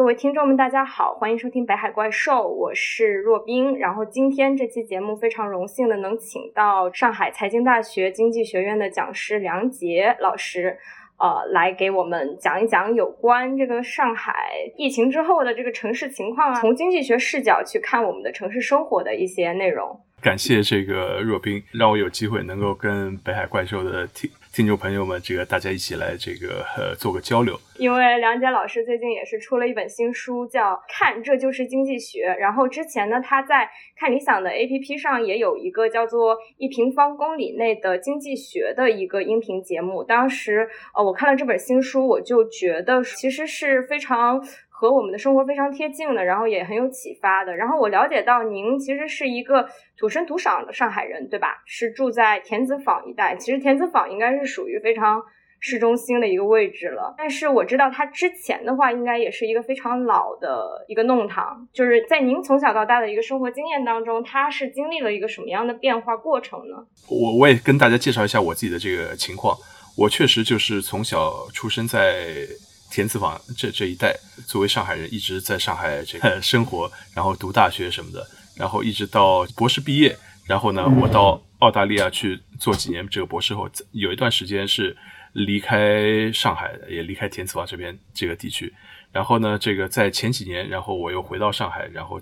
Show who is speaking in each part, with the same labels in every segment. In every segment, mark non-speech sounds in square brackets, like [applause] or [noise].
Speaker 1: 各位听众们，大家好，欢迎收听《北海怪兽》，我是若冰。然后今天这期节目非常荣幸的能请到上海财经大学经济学院的讲师梁杰老师，呃，来给我们讲一讲有关这个上海疫情之后的这个城市情况啊，从经济学视角去看我们的城市生活的一些内容。
Speaker 2: 感谢这个若冰，让我有机会能够跟《北海怪兽》的听。听众朋友们，这个大家一起来这个呃做个交流。
Speaker 1: 因为梁杰老师最近也是出了一本新书，叫《看这就是经济学》。然后之前呢，他在看理想的 APP 上也有一个叫做《一平方公里内的经济学》的一个音频节目。当时呃，我看了这本新书，我就觉得其实是非常。和我们的生活非常贴近的，然后也很有启发的。然后我了解到您其实是一个土生土长的上海人，对吧？是住在田子坊一带。其实田子坊应该是属于非常市中心的一个位置了。但是我知道它之前的话，应该也是一个非常老的一个弄堂。就是在您从小到大的一个生活经验当中，它是经历了一个什么样的变化过程呢？
Speaker 2: 我我也跟大家介绍一下我自己的这个情况。我确实就是从小出生在。田子坊这这一带，作为上海人，一直在上海这个 [laughs] 生活，然后读大学什么的，然后一直到博士毕业，然后呢，我到澳大利亚去做几年这个博士后，有一段时间是离开上海，也离开田子坊这边这个地区，然后呢，这个在前几年，然后我又回到上海，然后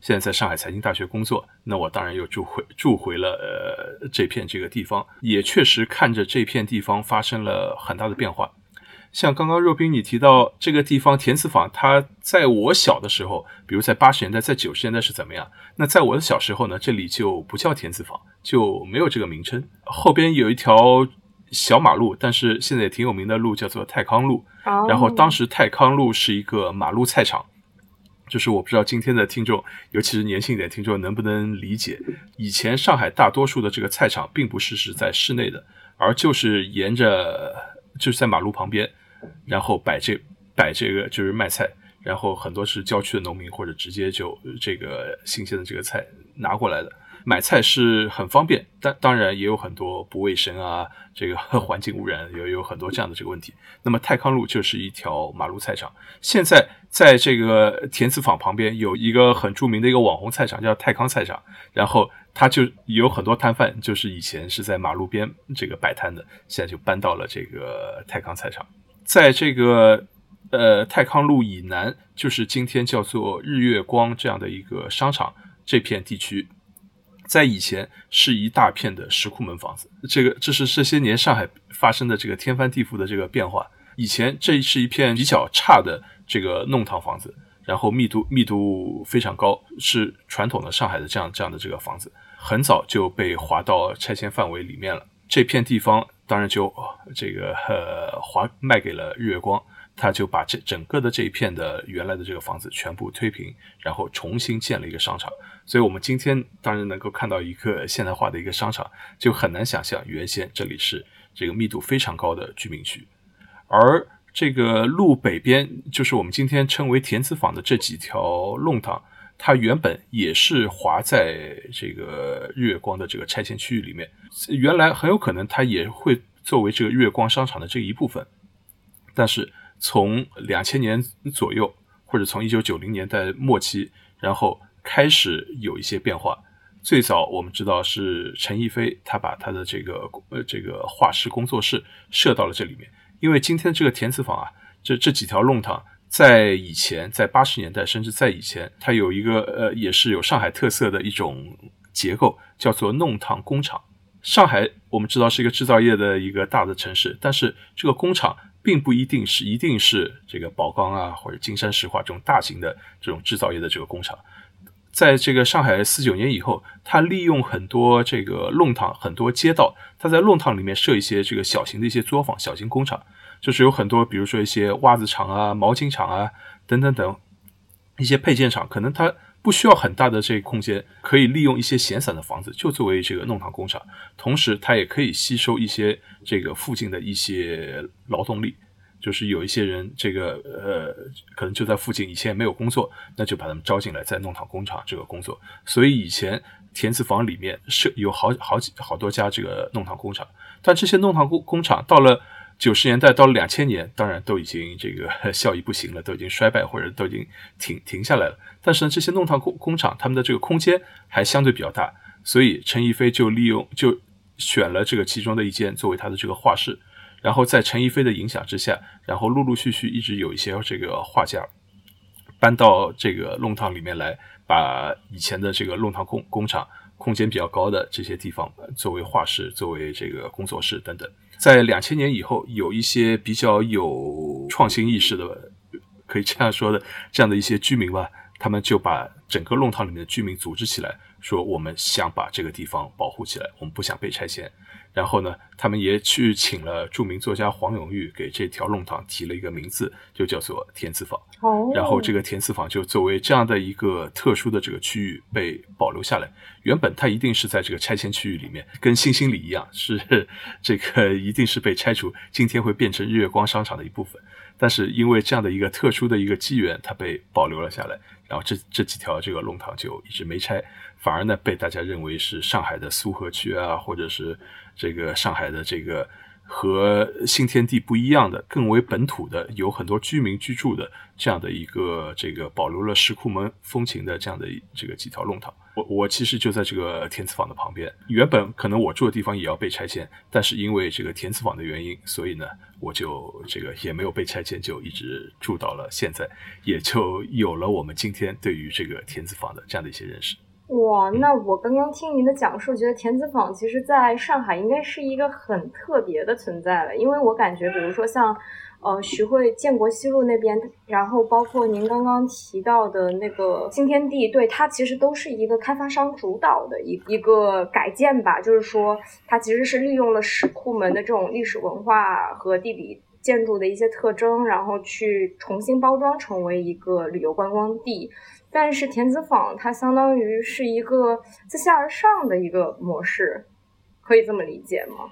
Speaker 2: 现在在上海财经大学工作，那我当然又住回住回了呃这片这个地方，也确实看着这片地方发生了很大的变化。像刚刚若冰你提到这个地方田子坊，它在我小的时候，比如在八十年代、在九十年代是怎么样？那在我的小时候呢，这里就不叫田子坊，就没有这个名称。后边有一条小马路，但是现在也挺有名的路，叫做泰康路。然后当时泰康路是一个马路菜场，就是我不知道今天的听众，尤其是年轻一点听众能不能理解，以前上海大多数的这个菜场并不是是在室内的，而就是沿着。就是在马路旁边，然后摆这摆这个就是卖菜，然后很多是郊区的农民或者直接就这个新鲜的这个菜拿过来的。买菜是很方便，但当然也有很多不卫生啊，这个 [laughs] 环境污染有有很多这样的这个问题。那么泰康路就是一条马路菜场，现在在这个田子坊旁边有一个很著名的一个网红菜场，叫泰康菜场，然后。他就有很多摊贩，就是以前是在马路边这个摆摊的，现在就搬到了这个泰康菜场。在这个呃泰康路以南，就是今天叫做日月光这样的一个商场这片地区，在以前是一大片的石库门房子。这个这是这些年上海发生的这个天翻地覆的这个变化。以前这是一片比较差的这个弄堂房子，然后密度密度非常高，是传统的上海的这样这样的这个房子。很早就被划到拆迁范围里面了。这片地方当然就这个呃划卖给了日月光，他就把这整个的这一片的原来的这个房子全部推平，然后重新建了一个商场。所以我们今天当然能够看到一个现代化的一个商场，就很难想象原先这里是这个密度非常高的居民区。而这个路北边就是我们今天称为田子坊的这几条弄堂。它原本也是划在这个日月光的这个拆迁区域里面，原来很有可能它也会作为这个日月光商场的这一部分，但是从两千年左右，或者从一九九零年代末期，然后开始有一些变化。最早我们知道是陈逸飞，他把他的这个呃这个画室工作室设到了这里面，因为今天这个填词坊啊，这这几条弄堂。在以前，在八十年代，甚至在以前，它有一个呃，也是有上海特色的一种结构，叫做弄堂工厂。上海我们知道是一个制造业的一个大的城市，但是这个工厂并不一定是一定是这个宝钢啊或者金山石化这种大型的这种制造业的这个工厂。在这个上海四九年以后，它利用很多这个弄堂，很多街道，它在弄堂里面设一些这个小型的一些作坊、小型工厂。就是有很多，比如说一些袜子厂啊、毛巾厂啊等等等一些配件厂，可能它不需要很大的这个空间，可以利用一些闲散的房子，就作为这个弄堂工厂。同时，它也可以吸收一些这个附近的一些劳动力，就是有一些人这个呃，可能就在附近，以前也没有工作，那就把他们招进来，在弄堂工厂这个工作。所以以前田子坊里面是有好好几好多家这个弄堂工厂，但这些弄堂工工厂到了。九十年代到了两千年，当然都已经这个 [laughs] 效益不行了，都已经衰败或者都已经停停下来了。但是呢，这些弄堂工工厂他们的这个空间还相对比较大，所以陈逸飞就利用就选了这个其中的一间作为他的这个画室。然后在陈逸飞的影响之下，然后陆陆续续一直有一些这个画家搬到这个弄堂里面来，把以前的这个弄堂工工厂空间比较高的这些地方作为画室、作为这个工作室等等。在两千年以后，有一些比较有创新意识的，可以这样说的这样的一些居民吧，他们就把整个弄堂里面的居民组织起来，说我们想把这个地方保护起来，我们不想被拆迁。然后呢，他们也去请了著名作家黄永玉，给这条弄堂提了一个名字，就叫做田子坊。
Speaker 1: 哦。
Speaker 2: 然后这个田子坊就作为这样的一个特殊的这个区域被保留下来。原本它一定是在这个拆迁区域里面，跟新兴里一样，是这个一定是被拆除，今天会变成日月光商场的一部分。但是因为这样的一个特殊的一个机缘，它被保留了下来。然后这这几条这个弄堂就一直没拆。反而呢，被大家认为是上海的苏河区啊，或者是这个上海的这个和新天地不一样的、更为本土的、有很多居民居住的这样的一个这个保留了石库门风情的这样的这个几条弄堂。我我其实就在这个填词坊的旁边，原本可能我住的地方也要被拆迁，但是因为这个填词坊的原因，所以呢，我就这个也没有被拆迁，就一直住到了现在，也就有了我们今天对于这个填词坊的这样的一些认识。
Speaker 1: 哇，那我刚刚听您的讲述，觉得田子坊其实在上海应该是一个很特别的存在了，因为我感觉，比如说像，呃，徐汇建国西路那边，然后包括您刚刚提到的那个新天地，对它其实都是一个开发商主导的一一个改建吧，就是说它其实是利用了石库门的这种历史文化和地理建筑的一些特征，然后去重新包装成为一个旅游观光地。但是田子坊它相当于是一个自下而上的一个模式，可以这么理解吗？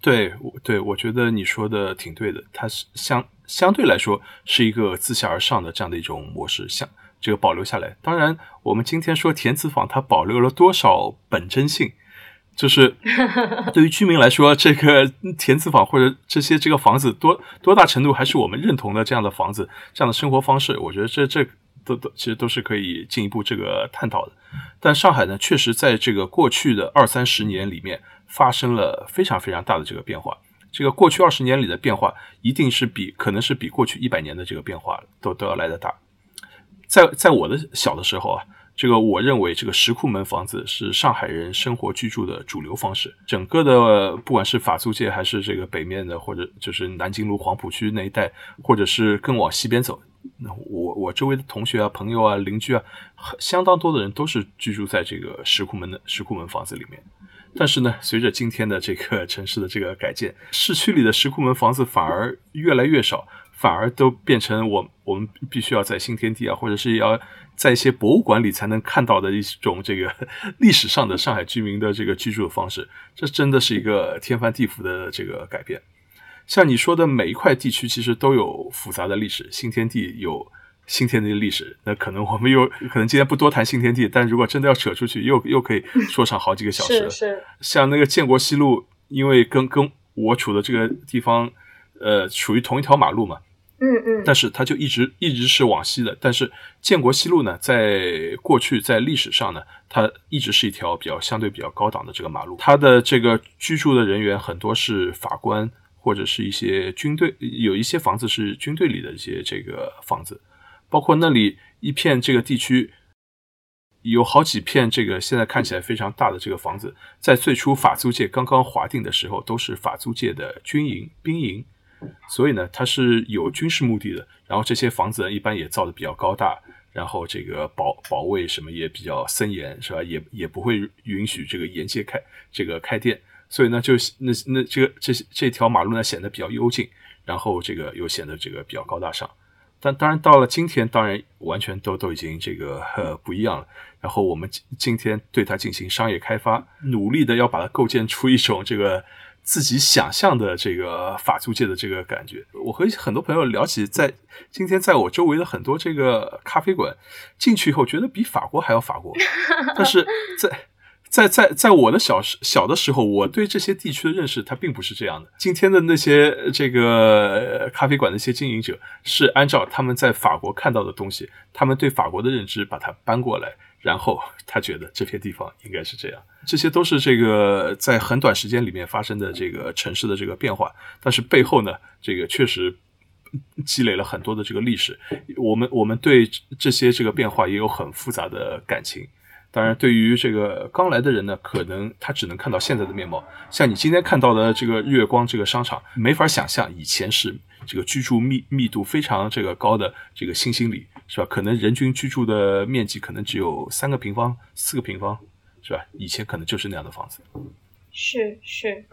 Speaker 2: 对，对，我觉得你说的挺对的。它是相相对来说是一个自下而上的这样的一种模式，像这个保留下来。当然，我们今天说田子坊它保留了多少本真性，就是 [laughs] 对于居民来说，这个田子坊或者这些这个房子多多大程度还是我们认同的这样的房子，这样的生活方式，我觉得这这。都都其实都是可以进一步这个探讨的，但上海呢，确实在这个过去的二三十年里面发生了非常非常大的这个变化。这个过去二十年里的变化，一定是比可能是比过去一百年的这个变化都都要来的大。在在我的小的时候啊，这个我认为这个石库门房子是上海人生活居住的主流方式。整个的不管是法租界还是这个北面的，或者就是南京路黄浦区那一带，或者是更往西边走。那我我周围的同学啊、朋友啊、邻居啊，相当多的人都是居住在这个石库门的石库门房子里面。但是呢，随着今天的这个城市的这个改建，市区里的石库门房子反而越来越少，反而都变成我我们必须要在新天地啊，或者是要在一些博物馆里才能看到的一种这个 [laughs] 历史上的上海居民的这个居住的方式。这真的是一个天翻地覆的这个改变。像你说的，每一块地区其实都有复杂的历史。新天地有新天地的历史，那可能我们又可能今天不多谈新天地，但如果真的要扯出去，又又可以说上好几个小时。[laughs]
Speaker 1: 是是。
Speaker 2: 像那个建国西路，因为跟跟我处的这个地方，呃，属于同一条马路嘛。
Speaker 1: 嗯嗯。
Speaker 2: 但是它就一直一直是往西的。但是建国西路呢，在过去在历史上呢，它一直是一条比较相对比较高档的这个马路。它的这个居住的人员很多是法官。或者是一些军队，有一些房子是军队里的一些这个房子，包括那里一片这个地区，有好几片这个现在看起来非常大的这个房子，在最初法租界刚刚划定的时候，都是法租界的军营兵营，所以呢，它是有军事目的的。然后这些房子一般也造的比较高大，然后这个保保卫什么也比较森严，是吧？也也不会允许这个沿街开这个开店。所以呢，就那那这个这这条马路呢显得比较幽静，然后这个又显得这个比较高大上。但当然到了今天，当然完全都都已经这个呃不一样了。然后我们今今天对它进行商业开发，努力的要把它构建出一种这个自己想象的这个法租界的这个感觉。我和很多朋友聊起，在今天在我周围的很多这个咖啡馆进去以后，觉得比法国还要法国，[laughs] 但是在。在在在我的小时小的时候，我对这些地区的认识，它并不是这样的。今天的那些这个咖啡馆的一些经营者，是按照他们在法国看到的东西，他们对法国的认知，把它搬过来，然后他觉得这片地方应该是这样。这些都是这个在很短时间里面发生的这个城市的这个变化，但是背后呢，这个确实积累了很多的这个历史。我们我们对这些这个变化也有很复杂的感情。当然，对于这个刚来的人呢，可能他只能看到现在的面貌。像你今天看到的这个日月光这个商场，没法想象以前是这个居住密密度非常这个高的这个新兴里，是吧？可能人均居住的面积可能只有三个平方、四个平方，是吧？以前可能就是那样的房子。
Speaker 1: 是是，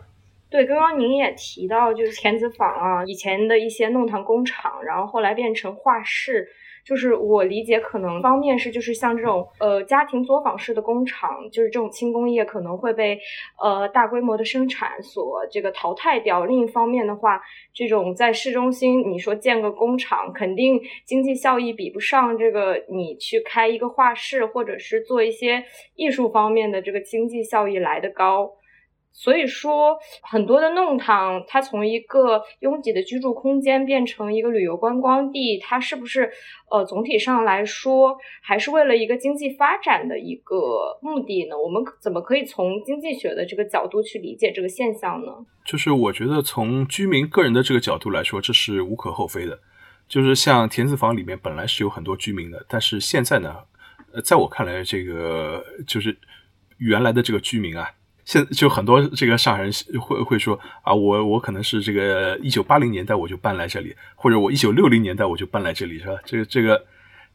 Speaker 1: 对，刚刚您也提到，就是田子坊啊，以前的一些弄堂工厂，然后后来变成画室。就是我理解，可能方面是就是像这种呃家庭作坊式的工厂，就是这种轻工业可能会被呃大规模的生产所这个淘汰掉。另一方面的话，这种在市中心，你说建个工厂，肯定经济效益比不上这个你去开一个画室或者是做一些艺术方面的这个经济效益来的高。所以说，很多的弄堂，它从一个拥挤的居住空间变成一个旅游观光地，它是不是呃总体上来说还是为了一个经济发展的一个目的呢？我们怎么可以从经济学的这个角度去理解这个现象呢？
Speaker 2: 就是我觉得从居民个人的这个角度来说，这是无可厚非的。就是像田子坊里面本来是有很多居民的，但是现在呢，呃，在我看来，这个就是原来的这个居民啊。现就很多这个上海人会会说啊，我我可能是这个一九八零年代我就搬来这里，或者我一九六零年代我就搬来这里，是吧？这个这个，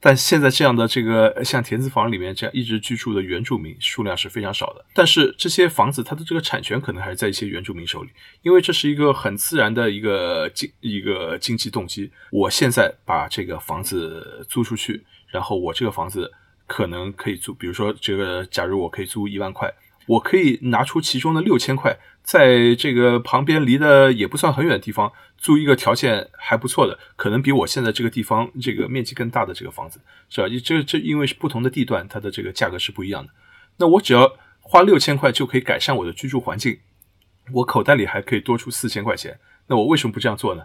Speaker 2: 但现在这样的这个像田子坊里面这样一直居住的原住民数量是非常少的。但是这些房子它的这个产权可能还是在一些原住民手里，因为这是一个很自然的一个经一个经济动机。我现在把这个房子租出去，然后我这个房子可能可以租，比如说这个，假如我可以租一万块。我可以拿出其中的六千块，在这个旁边离的也不算很远的地方租一个条件还不错的，可能比我现在这个地方这个面积更大的这个房子，是吧？这这因为是不同的地段，它的这个价格是不一样的。那我只要花六千块就可以改善我的居住环境，我口袋里还可以多出四千块钱。那我为什么不这样做呢？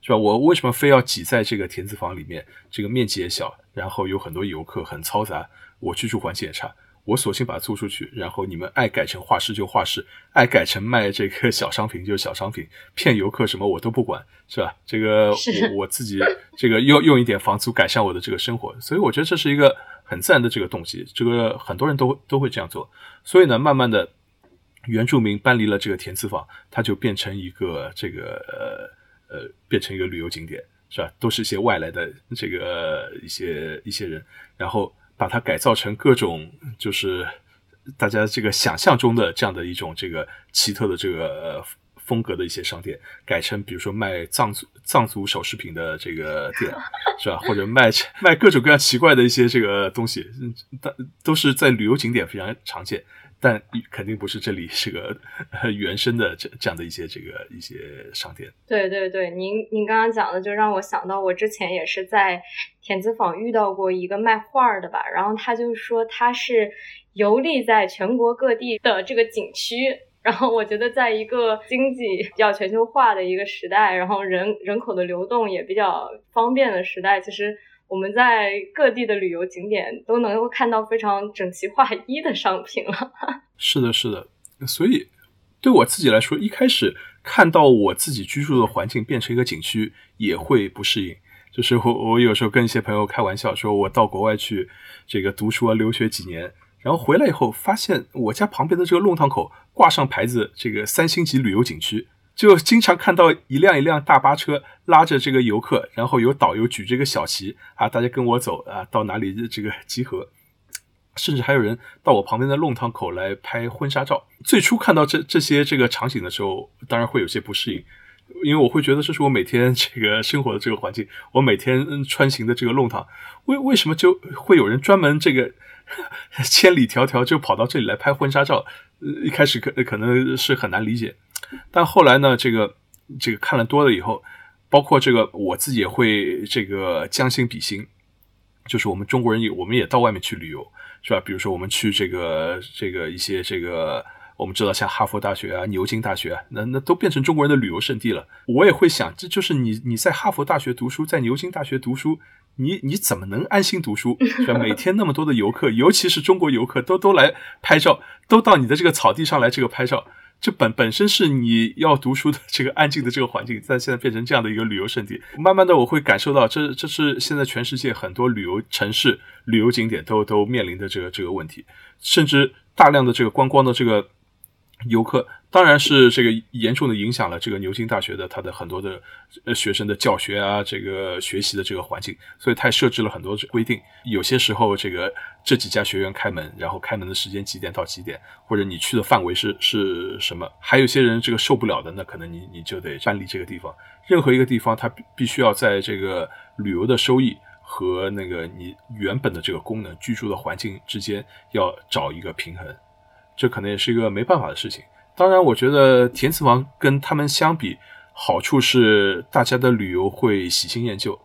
Speaker 2: 是吧？我为什么非要挤在这个田子房里面？这个面积也小，然后有很多游客，很嘈杂，我居住环境也差。我索性把它租出去，然后你们爱改成画室就画室，爱改成卖这个小商品就小商品，骗游客什么我都不管，是吧？这个我我自己 [laughs] 这个用用一点房租改善我的这个生活，所以我觉得这是一个很自然的这个动机，这个很多人都都会这样做。所以呢，慢慢的原住民搬离了这个田子坊，它就变成一个这个呃呃，变成一个旅游景点，是吧？都是一些外来的这个一些一些人，然后。把它改造成各种，就是大家这个想象中的这样的一种这个奇特的这个风格的一些商店，改成比如说卖藏族藏族首饰品的这个店，是吧？或者卖卖各种各样奇怪的一些这个东西，但都是在旅游景点非常常见。但肯定不是这里是个 [laughs] 原生的这这样的一些这个一些商店。
Speaker 1: 对对对，您您刚刚讲的就让我想到，我之前也是在田子坊遇到过一个卖画的吧，然后他就说他是游历在全国各地的这个景区，然后我觉得在一个经济比较全球化的一个时代，然后人人口的流动也比较方便的时代，其实。我们在各地的旅游景点都能够看到非常整齐划一的商品了。[laughs]
Speaker 2: 是的，是的。所以对我自己来说，一开始看到我自己居住的环境变成一个景区，也会不适应。就是我，我有时候跟一些朋友开玩笑，说我到国外去这个读书啊、留学几年，然后回来以后，发现我家旁边的这个弄堂口挂上牌子，这个三星级旅游景区。就经常看到一辆一辆大巴车拉着这个游客，然后有导游举这个小旗啊，大家跟我走啊，到哪里这个集合，甚至还有人到我旁边的弄堂口来拍婚纱照。最初看到这这些这个场景的时候，当然会有些不适应，因为我会觉得这是我每天这个生活的这个环境，我每天穿行的这个弄堂，为为什么就会有人专门这个 [laughs] 千里迢迢就跑到这里来拍婚纱照？一开始可可能是很难理解。但后来呢，这个这个看了多了以后，包括这个我自己也会这个将心比心，就是我们中国人也我们也到外面去旅游，是吧？比如说我们去这个这个一些这个。我们知道，像哈佛大学啊、牛津大学，那那都变成中国人的旅游胜地了。我也会想，这就是你你在哈佛大学读书，在牛津大学读书，你你怎么能安心读书？[laughs] 是吧？每天那么多的游客，尤其是中国游客，都都来拍照，都到你的这个草地上来这个拍照。这本本身是你要读书的这个安静的这个环境，但现在变成这样的一个旅游胜地。慢慢的，我会感受到，这这是现在全世界很多旅游城市、旅游景点都都面临的这个这个问题，甚至大量的这个观光的这个。游客当然是这个严重的影响了这个牛津大学的它的很多的呃学生的教学啊，这个学习的这个环境，所以它设置了很多规定。有些时候这个这几家学院开门，然后开门的时间几点到几点，或者你去的范围是是什么？还有些人这个受不了的，那可能你你就得搬离这个地方。任何一个地方，它必须要在这个旅游的收益和那个你原本的这个功能居住的环境之间要找一个平衡。这可能也是一个没办法的事情。当然，我觉得田子坊跟他们相比，好处是大家的旅游会喜新厌旧。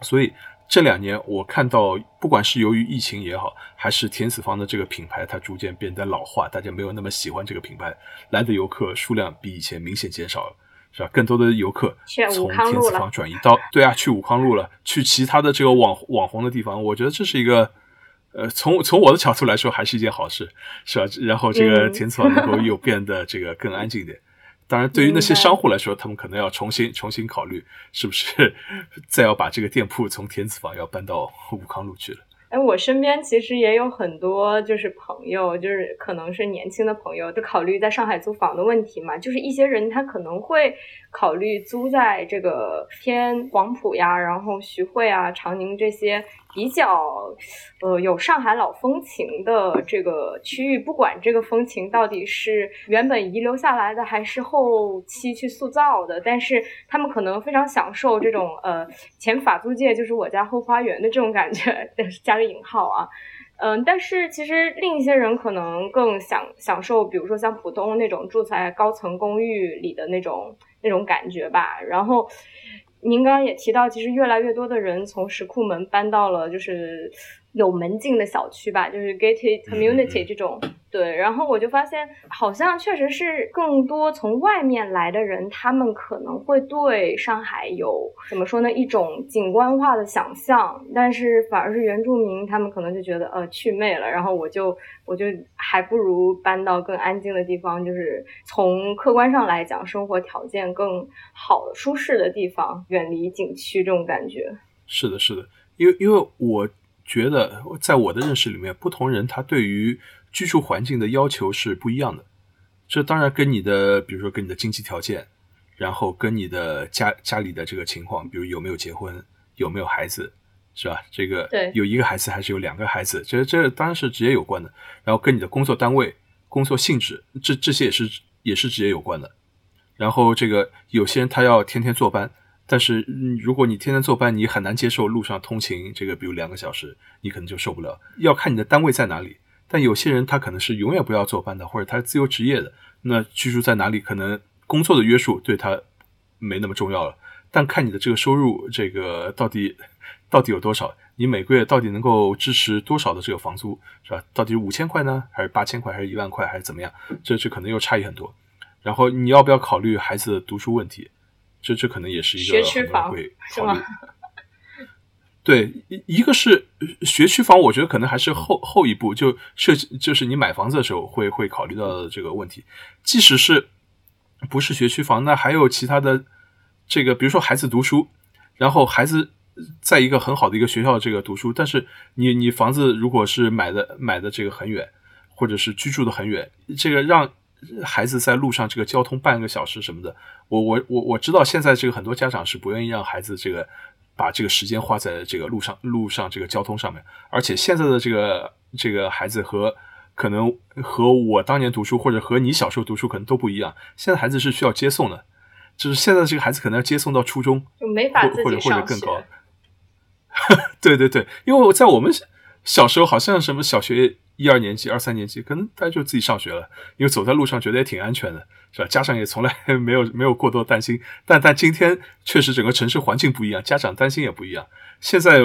Speaker 2: 所以这两年我看到，不管是由于疫情也好，还是田子坊的这个品牌它逐渐变得老化，大家没有那么喜欢这个品牌，来的游客数量比以前明显减少了，是吧？更多的游客从田子坊转移到对啊，去武康路了，去其他的这个网网红的地方。我觉得这是一个。呃，从从我的角度来说，还是一件好事，是吧？然后这个填词房能够又变得这个更安静一点。当然，对于那些商户来说，他们可能要重新重新考虑，是不是再要把这个店铺从田子坊要搬到武康路去了。
Speaker 1: 哎，我身边其实也有很多就是朋友，就是可能是年轻的朋友，就考虑在上海租房的问题嘛。就是一些人他可能会考虑租在这个偏黄埔呀，然后徐汇啊、长宁这些。比较，呃，有上海老风情的这个区域，不管这个风情到底是原本遗留下来的，还是后期去塑造的，但是他们可能非常享受这种，呃，前法租界就是我家后花园的这种感觉，加个引号啊，嗯，但是其实另一些人可能更享享受，比如说像浦东那种住在高层公寓里的那种那种感觉吧，然后。您刚刚也提到，其实越来越多的人从石库门搬到了就是有门禁的小区吧，就是 gated community 这种。对，然后我就发现，好像确实是更多从外面来的人，他们可能会对上海有怎么说呢，一种景观化的想象，但是反而是原住民，他们可能就觉得呃去魅了，然后我就我就还不如搬到更安静的地方，就是从客观上来讲，生活条件更好、舒适的地方，远离景区这种感觉。
Speaker 2: 是的，是的，因为因为我觉得在我的认识里面，不同人他对于居住环境的要求是不一样的，这当然跟你的，比如说跟你的经济条件，然后跟你的家家里的这个情况，比如有没有结婚，有没有孩子，是吧？这个有一个孩子还是有两个孩子，这这当然是直接有关的。然后跟你的工作单位、工作性质，这这些也是也是直接有关的。然后这个有些人他要天天坐班，但是如果你天天坐班，你很难接受路上通勤，这个比如两个小时，你可能就受不了。要看你的单位在哪里。但有些人他可能是永远不要坐班的，或者他是自由职业的，那居住在哪里可能工作的约束对他没那么重要了。但看你的这个收入，这个到底到底有多少？你每个月到底能够支持多少的这个房租，是吧？到底是五千块呢，还是八千块，还是一万块，还是怎么样？这这可能又差异很多。然后你要不要考虑孩子的读书问题？这这可能也是一个很多人会考虑。对，一一个是学区房，我觉得可能还是后后一步就设计，就是你买房子的时候会会考虑到的这个问题。即使是不是学区房，那还有其他的这个，比如说孩子读书，然后孩子在一个很好的一个学校这个读书，但是你你房子如果是买的买的这个很远，或者是居住的很远，这个让孩子在路上这个交通半个小时什么的，我我我我知道现在这个很多家长是不愿意让孩子这个。把这个时间花在这个路上，路上这个交通上面，而且现在的这个这个孩子和可能和我当年读书或者和你小时候读书可能都不一样。现在孩子是需要接送的，就是现在这个孩子可能要接送到初中，
Speaker 1: 就没法
Speaker 2: 或者或者更高。[laughs] 对对对，因为我在我们小时候好像什么小学一二年级、二三年级，可能大家就自己上学了，因为走在路上觉得也挺安全的。是吧？家长也从来 [laughs] 没有没有过多担心，但但今天确实整个城市环境不一样，家长担心也不一样。现在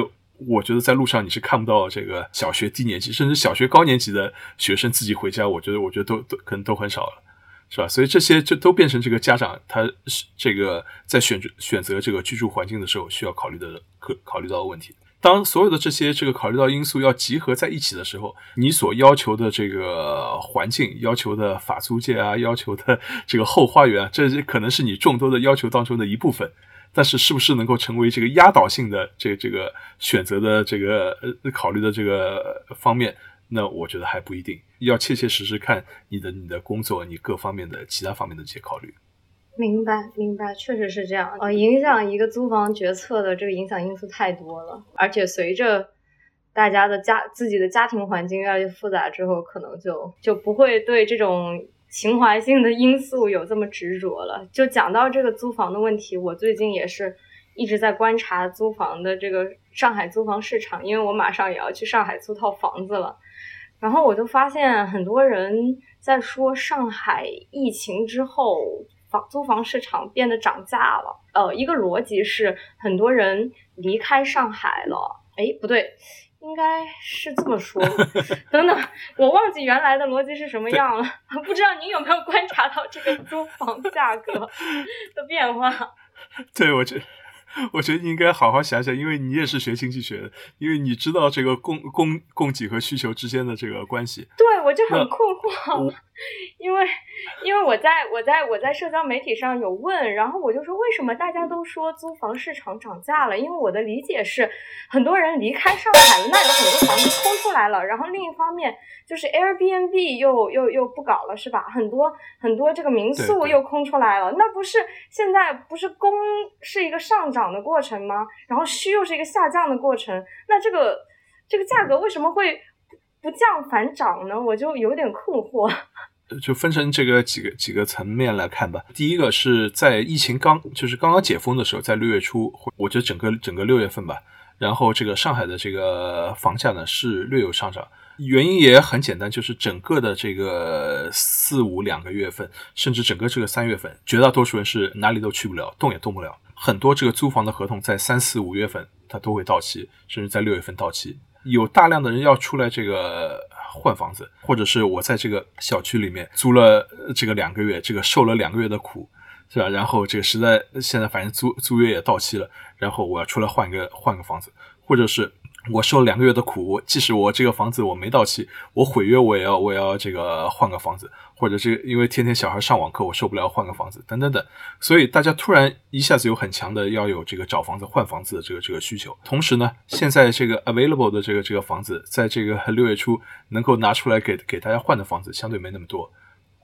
Speaker 2: 我觉得在路上你是看不到这个小学低年级甚至小学高年级的学生自己回家，我觉得我觉得都都可能都很少了，是吧？所以这些就都变成这个家长他这个在选择选择这个居住环境的时候需要考虑的可考虑到的问题。当所有的这些这个考虑到因素要集合在一起的时候，你所要求的这个环境、要求的法租界啊、要求的 [laughs] 这个后花园，这可能是你众多的要求当中的一部分。但是，是不是能够成为这个压倒性的这这个选择的这个呃考虑的这个方面？那我觉得还不一定。要切切实实看你的你的工作、你各方面的其他方面的这些考虑。
Speaker 1: 明白，明白，确实是这样。呃，影响一个租房决策的这个影响因素太多了，而且随着大家的家自己的家庭环境越来越复杂之后，可能就就不会对这种情怀性的因素有这么执着了。就讲到这个租房的问题，我最近也是一直在观察租房的这个上海租房市场，因为我马上也要去上海租套房子了。然后我就发现很多人在说上海疫情之后。房租房市场变得涨价了，呃，一个逻辑是很多人离开上海了，哎，不对，应该是这么说。[laughs] 等等，我忘记原来的逻辑是什么样了，不知道您有没有观察到这个租房价格 [laughs] 的变化？[laughs]
Speaker 2: 对，我觉。我觉得你应该好好想想，因为你也是学经济学的，因为你知道这个供供供给和需求之间的这个关系。
Speaker 1: 对，我就很困惑，因为因为我在我在我在社交媒体上有问，然后我就说为什么大家都说租房市场涨价了？因为我的理解是，很多人离开上海了，那有很多房子空出来了，然后另一方面就是 Airbnb 又又又不搞了，是吧？很多很多这个民宿又空出来了，那不是现在不是供是一个上涨？涨的过程吗？然后需又是一个下降的过程，那这个这个价格为什么会不降反涨呢？我就有点困惑。[laughs]
Speaker 2: 就分成这个几个几个层面来看吧。第一个是在疫情刚就是刚刚解封的时候，在六月初，我觉得整个整个六月份吧，然后这个上海的这个房价呢是略有上涨，原因也很简单，就是整个的这个四五两个月份，甚至整个这个三月份，绝大多数人是哪里都去不了，动也动不了。很多这个租房的合同在三四五月份它都会到期，甚至在六月份到期，有大量的人要出来这个换房子，或者是我在这个小区里面租了这个两个月，这个受了两个月的苦，是吧？然后这个实在现在反正租租约也到期了，然后我要出来换个换个房子，或者是。我受了两个月的苦，即使我这个房子我没到期，我毁约我也要我也要这个换个房子，或者这因为天天小孩上网课我受不了换个房子，等等等。所以大家突然一下子有很强的要有这个找房子换房子的这个这个需求。同时呢，现在这个 available 的这个这个房子，在这个六月初能够拿出来给给大家换的房子相对没那么多。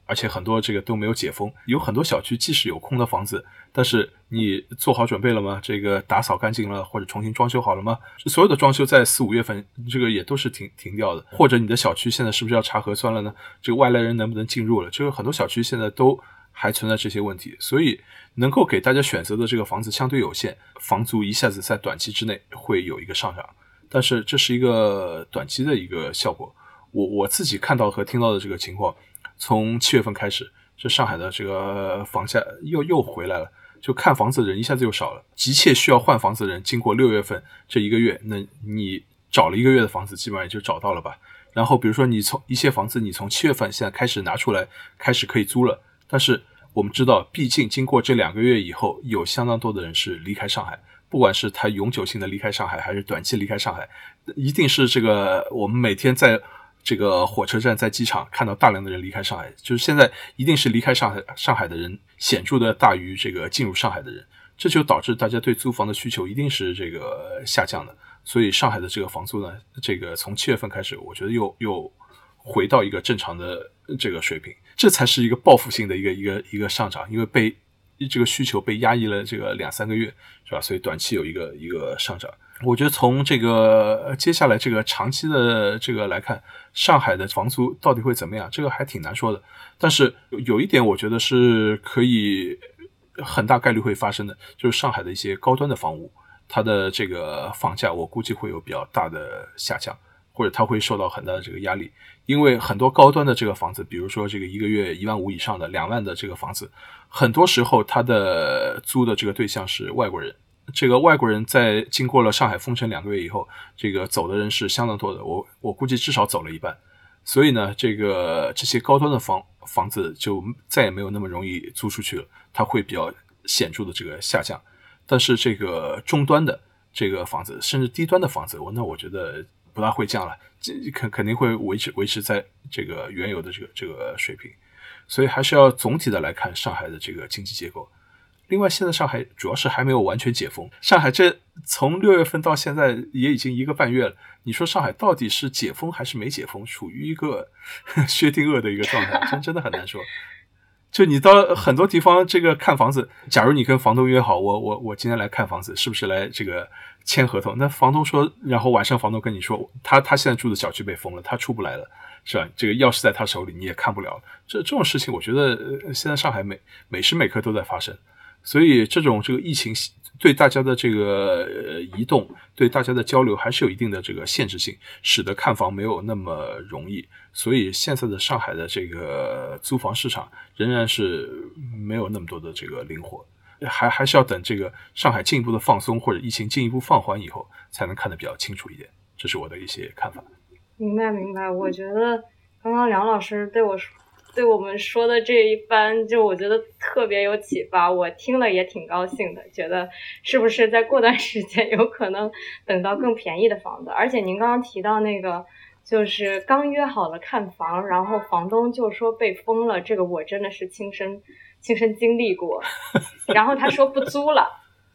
Speaker 2: 而且很多这个都没有解封，有很多小区即使有空的房子，但是你做好准备了吗？这个打扫干净了，或者重新装修好了吗？所有的装修在四五月份，这个也都是停停掉的。或者你的小区现在是不是要查核酸了呢？这个外来人能不能进入了？这个很多小区现在都还存在这些问题，所以能够给大家选择的这个房子相对有限，房租一下子在短期之内会有一个上涨，但是这是一个短期的一个效果。我我自己看到和听到的这个情况。从七月份开始，这上海的这个房价又又回来了，就看房子的人一下子又少了。急切需要换房子的人，经过六月份这一个月，那你找了一个月的房子，基本上也就找到了吧。然后比如说你从一些房子，你从七月份现在开始拿出来，开始可以租了。但是我们知道，毕竟经过这两个月以后，有相当多的人是离开上海，不管是他永久性的离开上海，还是短期离开上海，一定是这个我们每天在。这个火车站在机场看到大量的人离开上海，就是现在一定是离开上海上海的人显著的大于这个进入上海的人，这就导致大家对租房的需求一定是这个下降的。所以上海的这个房租呢，这个从七月份开始，我觉得又又回到一个正常的这个水平，这才是一个报复性的一个一个一个上涨，因为被这个需求被压抑了这个两三个月，是吧？所以短期有一个一个上涨。我觉得从这个接下来这个长期的这个来看，上海的房租到底会怎么样？这个还挺难说的。但是有一点，我觉得是可以很大概率会发生的，就是上海的一些高端的房屋，它的这个房价我估计会有比较大的下降，或者它会受到很大的这个压力。因为很多高端的这个房子，比如说这个一个月一万五以上的、两万的这个房子，很多时候它的租的这个对象是外国人。这个外国人在经过了上海封城两个月以后，这个走的人是相当多的，我我估计至少走了一半。所以呢，这个这些高端的房房子就再也没有那么容易租出去了，它会比较显著的这个下降。但是这个中端的这个房子，甚至低端的房子，我那我觉得不大会降了，这肯肯定会维持维持在这个原有的这个这个水平。所以还是要总体的来看上海的这个经济结构。另外，现在上海主要是还没有完全解封。上海这从六月份到现在也已经一个半月了。你说上海到底是解封还是没解封，处于一个 [laughs] 薛定谔的一个状态，[laughs] 真真的很难说。就你到很多地方这个看房子，假如你跟房东约好，我我我今天来看房子，是不是来这个签合同？那房东说，然后晚上房东跟你说，他他现在住的小区被封了，他出不来了，是吧？这个钥匙在他手里，你也看不了。这这种事情，我觉得现在上海每每时每刻都在发生。所以，这种这个疫情对大家的这个移动、对大家的交流还是有一定的这个限制性，使得看房没有那么容易。所以，现在的上海的这个租房市场仍然是没有那么多的这个灵活，还还是要等这个上海进一步的放松或者疫情进一步放缓以后，才能看得比较清楚一点。这是我的一些看法。
Speaker 1: 明白，明白。我觉得刚刚梁老师对我说。对我们说的这一番，就我觉得特别有启发，我听了也挺高兴的，觉得是不是再过段时间有可能等到更便宜的房子？而且您刚刚提到那个，就是刚约好了看房，然后房东就说被封了，这个我真的是亲身亲身经历过。[laughs] 然后他说不租了，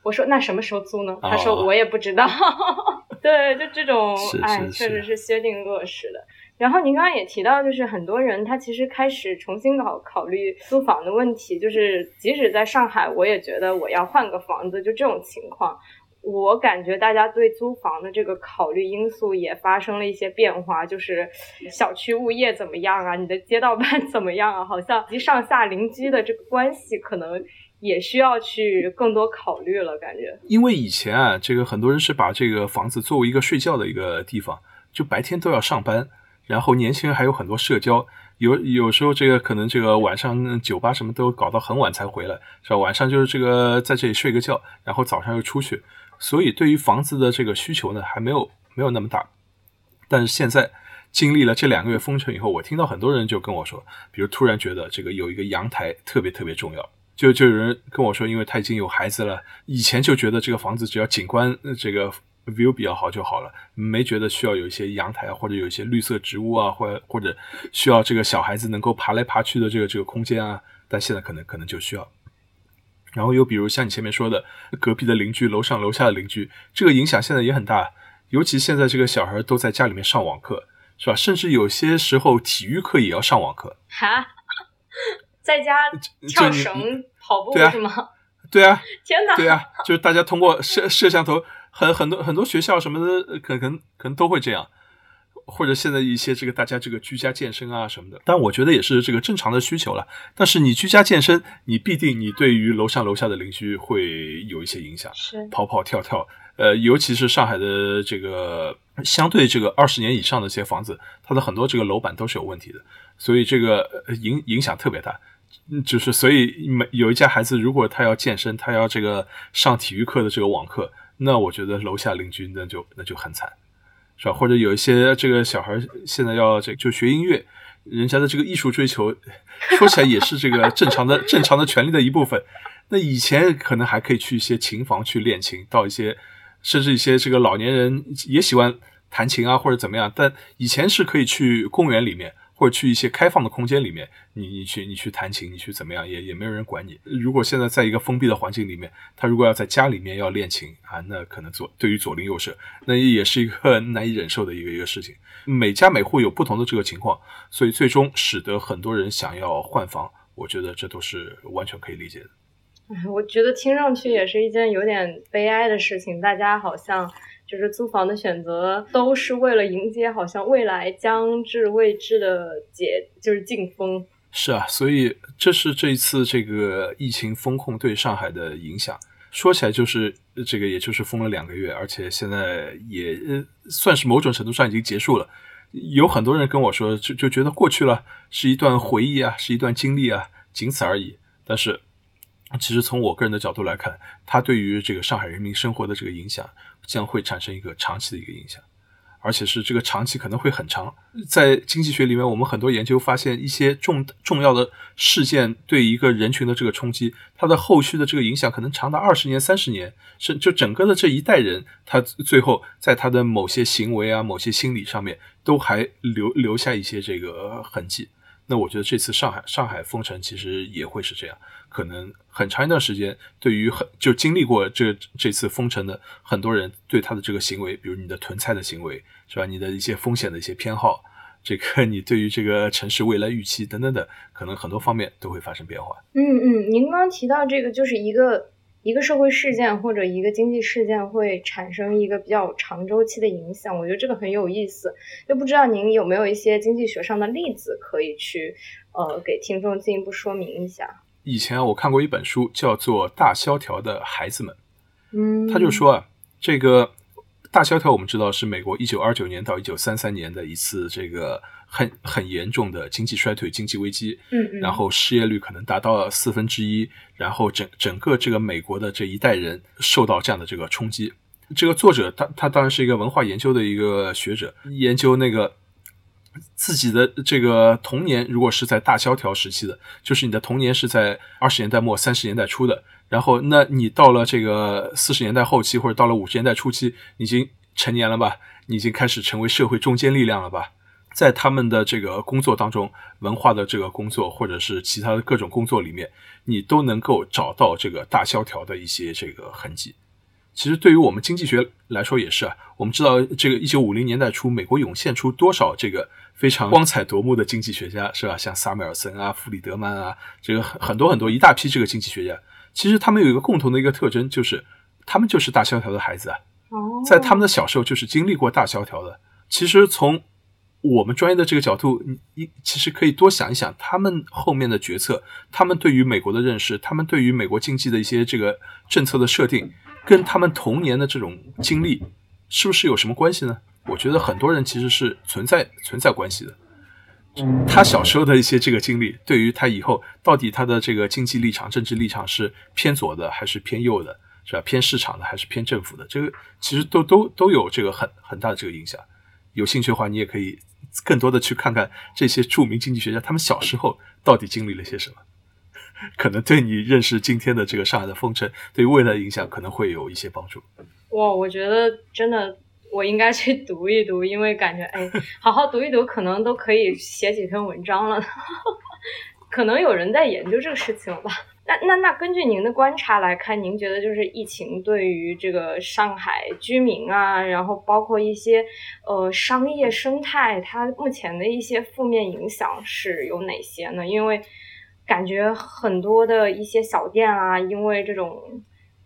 Speaker 1: 我说那什么时候租呢？他说我也不知道。[laughs] 对，就这种，哎，确实是薛定谔式的。然后您刚刚也提到，就是很多人他其实开始重新考考虑租房的问题，就是即使在上海，我也觉得我要换个房子，就这种情况，我感觉大家对租房的这个考虑因素也发生了一些变化，就是小区物业怎么样啊，你的街道办 [laughs] 怎么样啊，好像及上下邻居的这个关系可能也需要去更多考虑了，感觉。
Speaker 2: 因为以前啊，这个很多人是把这个房子作为一个睡觉的一个地方，就白天都要上班。然后年轻人还有很多社交，有有时候这个可能这个晚上酒吧什么都搞到很晚才回来，是吧？晚上就是这个在这里睡个觉，然后早上又出去，所以对于房子的这个需求呢，还没有没有那么大。但是现在经历了这两个月封城以后，我听到很多人就跟我说，比如突然觉得这个有一个阳台特别特别重要，就就有人跟我说，因为他已经有孩子了，以前就觉得这个房子只要景观这个。View 比较好就好了，没觉得需要有一些阳台啊，或者有一些绿色植物啊，或或者需要这个小孩子能够爬来爬去的这个这个空间啊。但现在可能可能就需要。然后又比如像你前面说的，隔壁的邻居、楼上楼下的邻居，这个影响现在也很大。尤其现在这个小孩都在家里面上网课，是吧？甚至有些时候体育课也要上网课。
Speaker 1: 哈，[laughs] 在家跳绳、跑步是吗？[laughs]
Speaker 2: 对啊。
Speaker 1: 天哪！
Speaker 2: 对啊，就是大家通过摄摄像头。很很多很多学校什么的，可可能可能都会这样，或者现在一些这个大家这个居家健身啊什么的，但我觉得也是这个正常的需求了。但是你居家健身，你必定你对于楼上楼下的邻居会有一些影响，
Speaker 1: 是
Speaker 2: 跑跑跳跳，呃，尤其是上海的这个相对这个二十年以上的一些房子，它的很多这个楼板都是有问题的，所以这个影影响特别大。就是所以每有一家孩子如果他要健身，他要这个上体育课的这个网课。那我觉得楼下邻居那就那就很惨，是吧？或者有一些这个小孩现在要这就学音乐，人家的这个艺术追求，说起来也是这个正常的正常的权利的一部分。那以前可能还可以去一些琴房去练琴，到一些甚至一些这个老年人也喜欢弹琴啊或者怎么样，但以前是可以去公园里面。或者去一些开放的空间里面，你你去你去弹琴，你去怎么样，也也没有人管你。如果现在在一个封闭的环境里面，他如果要在家里面要练琴啊，那可能左对于左邻右舍，那也是一个难以忍受的一个一个事情。每家每户有不同的这个情况，所以最终使得很多人想要换房，我觉得这都是完全可以理解的。
Speaker 1: 我觉得听上去也是一件有点悲哀的事情，大家好像。就是租房的选择都是为了迎接好像未来将至未知的解，就是禁封。
Speaker 2: 是啊，所以这是这一次这个疫情风控对上海的影响。说起来就是这个，也就是封了两个月，而且现在也算是某种程度上已经结束了。有很多人跟我说，就就觉得过去了，是一段回忆啊，是一段经历啊，仅此而已。但是其实从我个人的角度来看，它对于这个上海人民生活的这个影响，将会产生一个长期的一个影响。而且是这个长期可能会很长，在经济学里面，我们很多研究发现，一些重重要的事件对一个人群的这个冲击，它的后续的这个影响可能长达二十年、三十年，是就整个的这一代人，他最后在他的某些行为啊、某些心理上面，都还留留下一些这个痕迹。那我觉得这次上海上海封城其实也会是这样。可能很长一段时间，对于很就经历过这这次封城的很多人，对他的这个行为，比如你的囤菜的行为，是吧？你的一些风险的一些偏好，这个你对于这个城市未来预期等等等，可能很多方面都会发生变化。
Speaker 1: 嗯嗯，您刚刚提到这个，就是一个一个社会事件或者一个经济事件会产生一个比较长周期的影响，我觉得这个很有意思。就不知道您有没有一些经济学上的例子可以去呃给听众进一步说明一下。
Speaker 2: 以前我看过一本书，叫做《大萧条的孩子们》。
Speaker 1: 嗯，
Speaker 2: 他就说啊，这个大萧条我们知道是美国一九二九年到一九三三年的一次这个很很严重的经济衰退、经济危机。
Speaker 1: 嗯嗯。
Speaker 2: 然后失业率可能达到了四分之一，然后整整个这个美国的这一代人受到这样的这个冲击。这个作者他他当然是一个文化研究的一个学者，研究那个。自己的这个童年，如果是在大萧条时期的，就是你的童年是在二十年代末三十年代初的，然后那你到了这个四十年代后期或者到了五十年代初期，已经成年了吧？你已经开始成为社会中坚力量了吧？在他们的这个工作当中，文化的这个工作或者是其他的各种工作里面，你都能够找到这个大萧条的一些这个痕迹。其实对于我们经济学来说也是啊，我们知道这个一九五零年代初，美国涌现出多少这个。非常光彩夺目的经济学家是吧？像萨缪尔森啊、弗里德曼啊，这个很很多很多一大批这个经济学家，其实他们有一个共同的一个特征，就是他们就是大萧条的孩子啊。在他们的小时候就是经历过大萧条的。其实从我们专业的这个角度，你你其实可以多想一想，他们后面的决策，他们对于美国的认识，他们对于美国经济的一些这个政策的设定，跟他们童年的这种经历，是不是有什么关系呢？我觉得很多人其实是存在存在关系的。他小时候的一些这个经历，对于他以后到底他的这个经济立场、政治立场是偏左的还是偏右的，是吧？偏市场的还是偏政府的？这个其实都都都有这个很很大的这个影响。有兴趣的话，你也可以更多的去看看这些著名经济学家他们小时候到底经历了些什么，可能对你认识今天的这个上海的风尘，对未来的影响可能会有一些帮助。
Speaker 1: 哇，我觉得真的。我应该去 [laughs] 读一读，因为感觉哎，[laughs] 好好读一读，可能都可以写几篇文章了。[laughs] 可能有人在研究这个事情了吧？那那那，根据您的观察来看，您觉得就是疫情对于这个上海居民啊，然后包括一些呃商业生态，它目前的一些负面影响是有哪些呢？因为感觉很多的一些小店啊，因为这种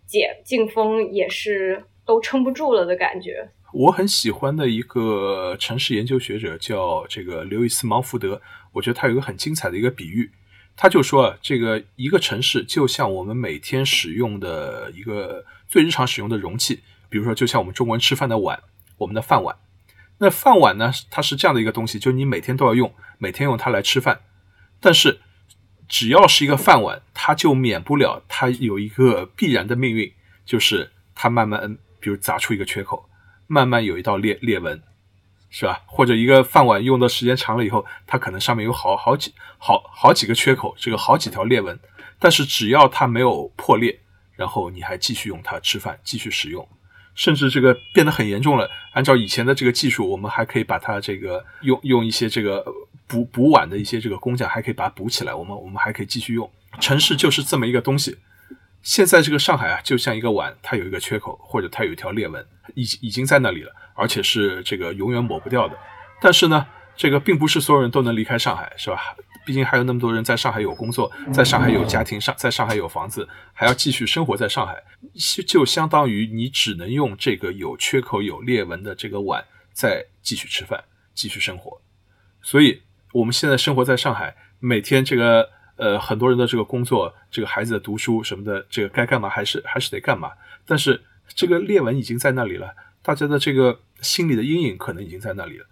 Speaker 1: 解禁封也是都撑不住了的感觉。
Speaker 2: 我很喜欢的一个城市研究学者叫这个刘易斯·芒福德，我觉得他有一个很精彩的一个比喻，他就说啊，这个一个城市就像我们每天使用的一个最日常使用的容器，比如说就像我们中国人吃饭的碗，我们的饭碗。那饭碗呢，它是这样的一个东西，就你每天都要用，每天用它来吃饭。但是只要是一个饭碗，它就免不了它有一个必然的命运，就是它慢慢，比如砸出一个缺口。慢慢有一道裂裂纹，是吧？或者一个饭碗用的时间长了以后，它可能上面有好好几好好几个缺口，这个好几条裂纹。但是只要它没有破裂，然后你还继续用它吃饭，继续使用，甚至这个变得很严重了。按照以前的这个技术，我们还可以把它这个用用一些这个补补碗的一些这个工匠，还可以把它补起来。我们我们还可以继续用。城市就是这么一个东西。现在这个上海啊，就像一个碗，它有一个缺口，或者它有一条裂纹，已已经在那里了，而且是这个永远抹不掉的。但是呢，这个并不是所有人都能离开上海，是吧？毕竟还有那么多人在上海有工作，在上海有家庭，上在上海有房子，还要继续生活在上海，就相当于你只能用这个有缺口、有裂纹的这个碗再继续吃饭、继续生活。所以，我们现在生活在上海，每天这个。呃，很多人的这个工作，这个孩子的读书什么的，这个该干嘛还是还是得干嘛。但是这个裂纹已经在那里了，大家的这个心理的阴影可能已经在那里了。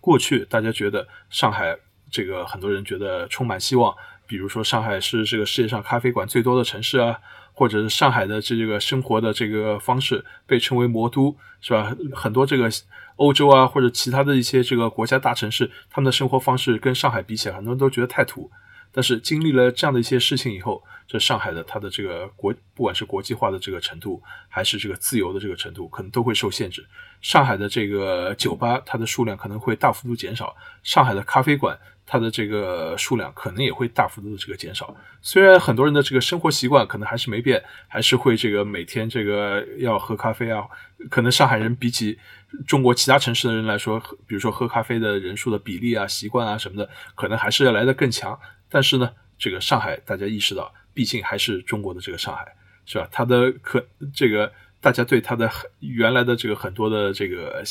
Speaker 2: 过去大家觉得上海这个很多人觉得充满希望，比如说上海是这个世界上咖啡馆最多的城市啊，或者是上海的这个生活的这个方式被称为魔都，是吧？很多这个欧洲啊或者其他的一些这个国家大城市，他们的生活方式跟上海比起来，很多人都觉得太土。但是经历了这样的一些事情以后，这上海的它的这个国，不管是国际化的这个程度，还是这个自由的这个程度，可能都会受限制。上海的这个酒吧，它的数量可能会大幅度减少；上海的咖啡馆，它的这个数量可能也会大幅度的这个减少。虽然很多人的这个生活习惯可能还是没变，还是会这个每天这个要喝咖啡啊。可能上海人比起中国其他城市的人来说，比如说喝咖啡的人数的比例啊、习惯啊什么的，可能还是要来的更强。但是呢，这个上海大家意识到，毕竟还是中国的这个上海，是吧？它的可这个大家对它的原来的这个很多的这个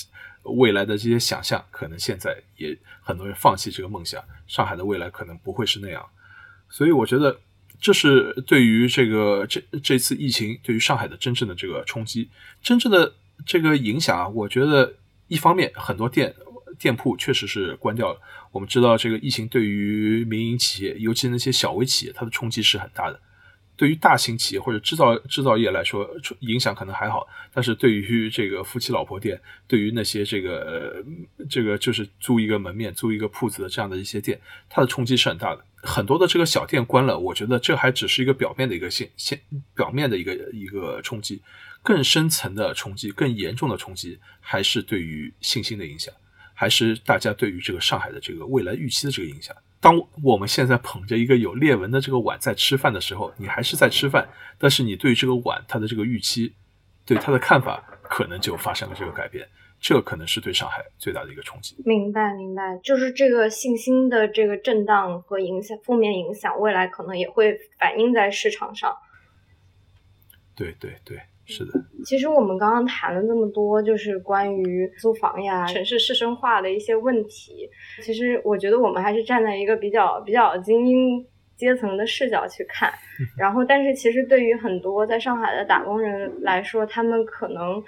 Speaker 2: 未来的这些想象，可能现在也很多人放弃这个梦想。上海的未来可能不会是那样，所以我觉得这是对于这个这这次疫情对于上海的真正的这个冲击，真正的这个影响啊。我觉得一方面很多店店铺确实是关掉了。我们知道，这个疫情对于民营企业，尤其那些小微企业，它的冲击是很大的。对于大型企业或者制造制造业来说，影响可能还好。但是对于这个夫妻老婆店，对于那些这个这个就是租一个门面、租一个铺子的这样的一些店，它的冲击是很大的。很多的这个小店关了，我觉得这还只是一个表面的一个现现表面的一个一个冲击，更深层的冲击、更严重的冲击，还是对于信心的影响。还是大家对于这个上海的这个未来预期的这个影响。当我们现在捧着一个有裂纹的这个碗在吃饭的时候，你还是在吃饭，但是你对这个碗它的这个预期，对它的看法，可能就发生了这个改变。这可能是对上海最大的一个冲击。
Speaker 1: 明白，明白，就是这个信心的这个震荡和影响，负面影响，未来可能也会反映在市场上。
Speaker 2: 对对对。是的，
Speaker 1: 其实我们刚刚谈了那么多，就是关于租房呀、城市市生化的一些问题。其实我觉得我们还是站在一个比较比较精英阶层的视角去看。[laughs] 然后，但是其实对于很多在上海的打工人来说，他们可能。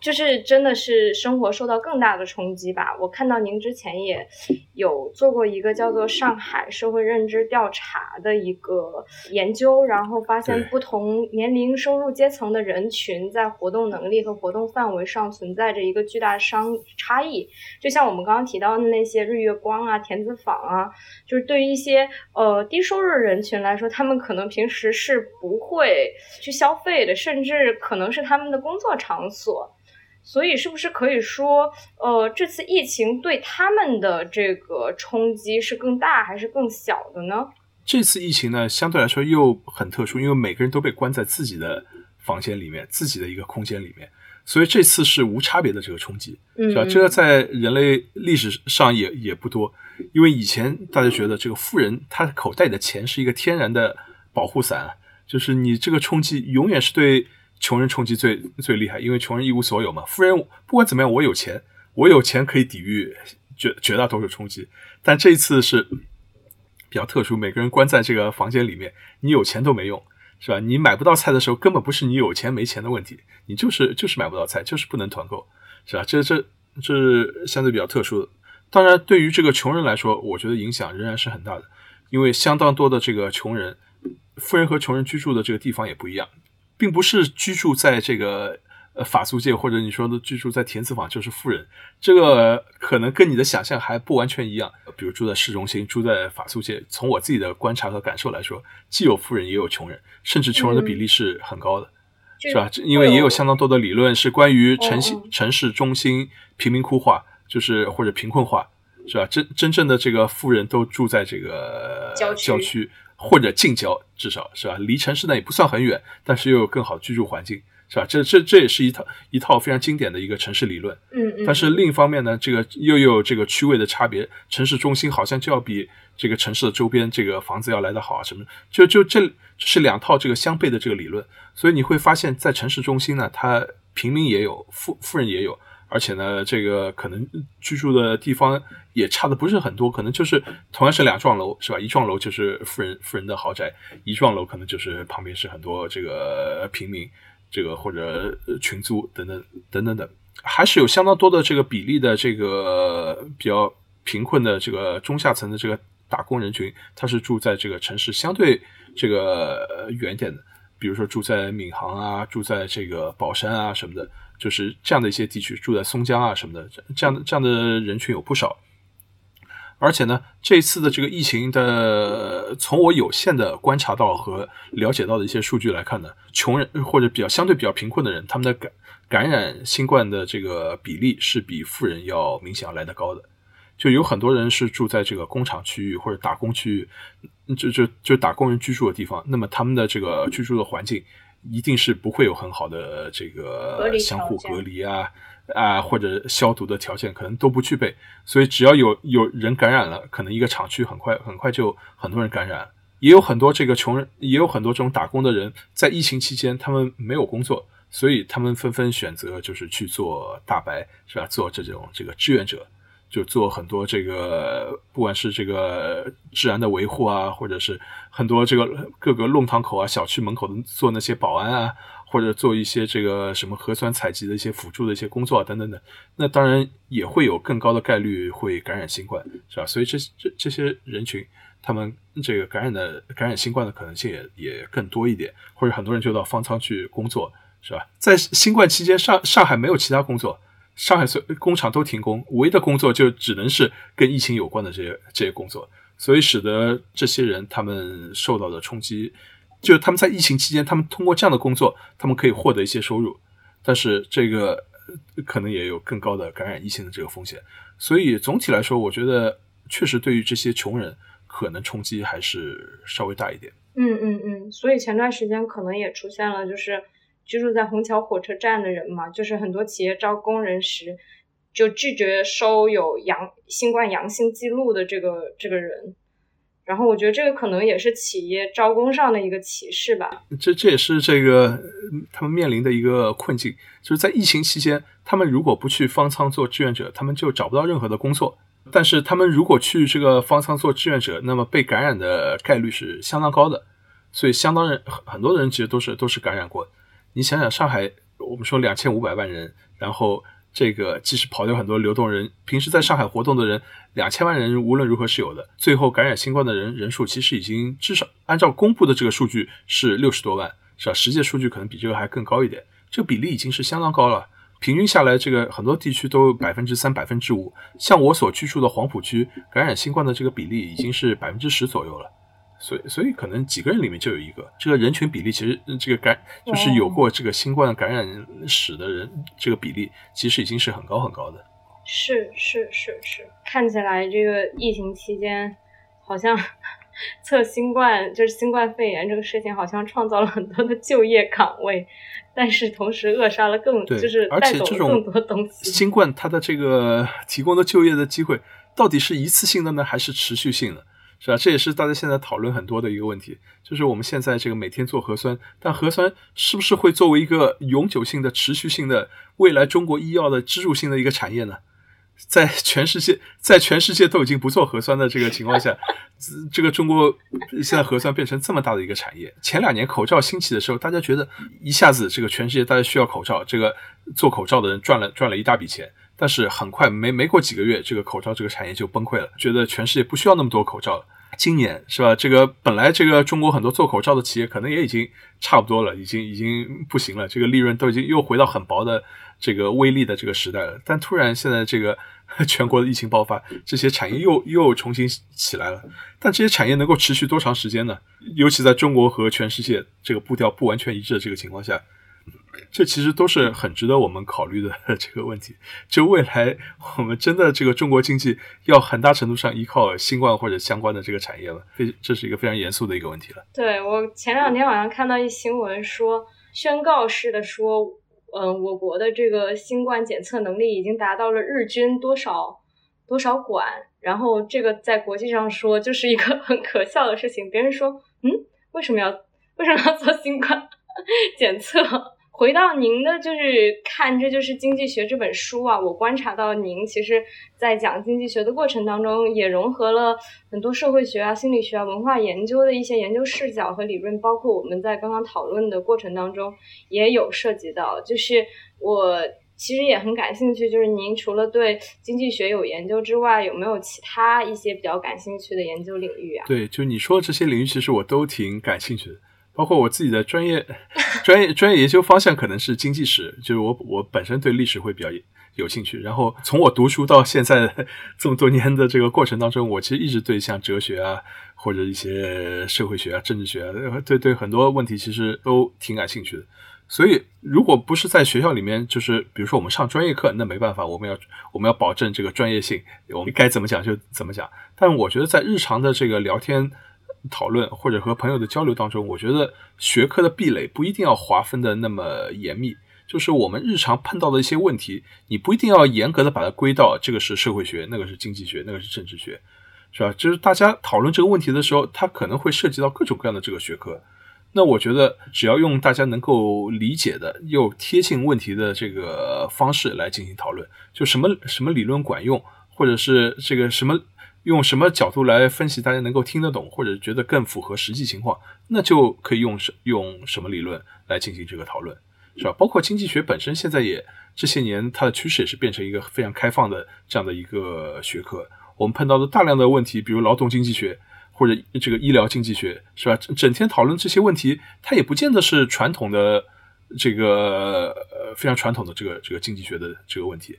Speaker 1: 就是真的是生活受到更大的冲击吧。我看到您之前也有做过一个叫做上海社会认知调查的一个研究，然后发现不同年龄、收入阶层的人群在活动能力和活动范围上存在着一个巨大的商差异。就像我们刚刚提到的那些日月光啊、田子坊啊，就是对于一些呃低收入人群来说，他们可能平时是不会去消费的，甚至可能是他们的工作场所。所以，是不是可以说，呃，这次疫情对他们的这个冲击是更大还是更小的呢？
Speaker 2: 这次疫情呢，相对来说又很特殊，因为每个人都被关在自己的房间里面，自己的一个空间里面，所以这次是无差别的这个冲击，是吧？这个在人类历史上也也不多，因为以前大家觉得这个富人他口袋里的钱是一个天然的保护伞，就是你这个冲击永远是对。穷人冲击最最厉害，因为穷人一无所有嘛。富人不管怎么样，我有钱，我有钱可以抵御绝绝大多数冲击。但这一次是比较特殊，每个人关在这个房间里面，你有钱都没用，是吧？你买不到菜的时候，根本不是你有钱没钱的问题，你就是就是买不到菜，就是不能团购，是吧？这这这相对比较特殊的。当然，对于这个穷人来说，我觉得影响仍然是很大的，因为相当多的这个穷人，富人和穷人居住的这个地方也不一样。并不是居住在这个呃法租界，或者你说的居住在田子坊就是富人，这个可能跟你的想象还不完全一样。比如住在市中心，住在法租界，从我自己的观察和感受来说，既有富人也有穷人，甚至穷人的比例是很高的，是吧？因为也有相当多的理论是关于城市城市中心贫民窟化，就是或者贫困化，是吧？真真正的这个富人都住在这个郊区。或者近郊，至少是吧，离城市呢也不算很远，但是又有更好的居住环境，是吧？这这这也是一套一套非常经典的一个城市理论。
Speaker 1: 嗯嗯。
Speaker 2: 但是另一方面呢，这个又有这个区位的差别，城市中心好像就要比这个城市的周边这个房子要来得好啊什么？就就这是两套这个相悖的这个理论，所以你会发现在城市中心呢，它平民也有，富富人也有。而且呢，这个可能居住的地方也差的不是很多，可能就是同样是两幢楼，是吧？一幢楼就是富人富人的豪宅，一幢楼可能就是旁边是很多这个平民，这个或者群租等等等等等，还是有相当多的这个比例的这个比较贫困的这个中下层的这个打工人群，他是住在这个城市相对这个远点的，比如说住在闵行啊，住在这个宝山啊什么的，就是这样的一些地区，住在松江啊什么的，这样的这样的人群有不少。而且呢，这次的这个疫情的，从我有限的观察到和了解到的一些数据来看呢，穷人或者比较相对比较贫困的人，他们的感感染新冠的这个比例是比富人要明显要来得高的。就有很多人是住在这个工厂区域或者打工区域，就就就打工人居住的地方，那么他们的这个居住的环境一定是不会有很好的这个相互隔离啊。啊，或者消毒的条件可能都不具备，所以只要有有人感染了，可能一个厂区很快很快就很多人感染。也有很多这个穷人，也有很多这种打工的人，在疫情期间他们没有工作，所以他们纷纷选择就是去做大白，是吧？做这种这个志愿者，就做很多这个不管是这个治安的维护啊，或者是很多这个各个弄堂口啊、小区门口的做那些保安啊。或者做一些这个什么核酸采集的一些辅助的一些工作啊，等等等，那当然也会有更高的概率会感染新冠，是吧？所以这这这些人群，他们这个感染的感染新冠的可能性也也更多一点，或者很多人就到方舱去工作，是吧？在新冠期间，上上海没有其他工作，上海所工厂都停工，唯一的工作就只能是跟疫情有关的这些这些工作，所以使得这些人他们受到的冲击。就他们在疫情期间，他们通过这样的工作，他们可以获得一些收入，但是这个可能也有更高的感染疫情的这个风险。所以总体来说，我觉得确实对于这些穷人，可能冲击还是稍微大一点。
Speaker 1: 嗯嗯嗯，所以前段时间可能也出现了，就是居住在虹桥火车站的人嘛，就是很多企业招工人时就拒绝收有阳新冠阳性记录的这个这个人。然后我觉得这个可能也是企业招工上的一个歧视吧。
Speaker 2: 这这也是这个他们面临的一个困境，就是在疫情期间，他们如果不去方舱做志愿者，他们就找不到任何的工作。但是他们如果去这个方舱做志愿者，那么被感染的概率是相当高的。所以，相当人很很多人其实都是都是感染过。你想想，上海我们说两千五百万人，然后。这个即使跑掉很多流动人，平时在上海活动的人，两千万人无论如何是有的。最后感染新冠的人人数其实已经至少按照公布的这个数据是六十多万，是吧？实际数据可能比这个还更高一点，这个比例已经是相当高了。平均下来，这个很多地区都百分之三、百分之五。像我所居住的黄浦区，感染新冠的这个比例已经是百分之十左右了。所以，所以可能几个人里面就有一个，这个人群比例其实这个感就是有过这个新冠感染史的人，这个比例其实已经是很高很高的。
Speaker 1: 是是是是，看起来这个疫情期间，好像 [laughs] 测新冠就是新冠肺炎这个事情，好像创造了很多的就业岗位，但是同时扼杀了更就是带走更多东西。
Speaker 2: 新冠它的这个提供的就业的机会，到底是一次性的呢，还是持续性的？是吧？这也是大家现在讨论很多的一个问题，就是我们现在这个每天做核酸，但核酸是不是会作为一个永久性的、持续性的未来中国医药的支柱性的一个产业呢？在全世界，在全世界都已经不做核酸的这个情况下，这个中国现在核酸变成这么大的一个产业。前两年口罩兴起的时候，大家觉得一下子这个全世界大家需要口罩，这个做口罩的人赚了赚了一大笔钱。但是很快，没没过几个月，这个口罩这个产业就崩溃了，觉得全世界不需要那么多口罩了。今年是吧？这个本来这个中国很多做口罩的企业可能也已经差不多了，已经已经不行了，这个利润都已经又回到很薄的这个微利的这个时代了。但突然现在这个 [laughs] 全国的疫情爆发，这些产业又又重新起来了。但这些产业能够持续多长时间呢？尤其在中国和全世界这个步调不完全一致的这个情况下。这其实都是很值得我们考虑的 [laughs] 这个问题。就未来我们真的这个中国经济要很大程度上依靠新冠或者相关的这个产业了，非这是一个非常严肃的一个问题了。
Speaker 1: 对我前两天晚上看到一新闻说，宣告式的说，嗯，我国的这个新冠检测能力已经达到了日均多少多少管，然后这个在国际上说就是一个很可笑的事情。别人说，嗯，为什么要为什么要做新冠 [laughs] 检测？回到您的就是看，这就是经济学这本书啊。我观察到您其实，在讲经济学的过程当中，也融合了很多社会学啊、心理学啊、文化研究的一些研究视角和理论，包括我们在刚刚讨论的过程当中也有涉及到。就是我其实也很感兴趣，就是您除了对经济学有研究之外，有没有其他一些比较感兴趣的研究领域啊？
Speaker 2: 对，就你说的这些领域，其实我都挺感兴趣的。包括我自己的专业、[laughs] 专业、专业研究方向可能是经济史，就是我我本身对历史会比较有兴趣。然后从我读书到现在这么多年的这个过程当中，我其实一直对像哲学啊，或者一些社会学啊、政治学啊，对对很多问题其实都挺感兴趣的。所以，如果不是在学校里面，就是比如说我们上专业课，那没办法，我们要我们要保证这个专业性，我们该怎么讲就怎么讲。但我觉得在日常的这个聊天。讨论或者和朋友的交流当中，我觉得学科的壁垒不一定要划分的那么严密。就是我们日常碰到的一些问题，你不一定要严格的把它归到这个是社会学，那个是经济学，那个是政治学，是吧？就是大家讨论这个问题的时候，它可能会涉及到各种各样的这个学科。那我觉得只要用大家能够理解的又贴近问题的这个方式来进行讨论，就什么什么理论管用，或者是这个什么。用什么角度来分析，大家能够听得懂，或者觉得更符合实际情况，那就可以用什用什么理论来进行这个讨论，是吧？包括经济学本身，现在也这些年它的趋势也是变成一个非常开放的这样的一个学科。我们碰到的大量的问题，比如劳动经济学或者这个医疗经济学，是吧？整天讨论这些问题，它也不见得是传统的这个呃非常传统的这个这个经济学的这个问题。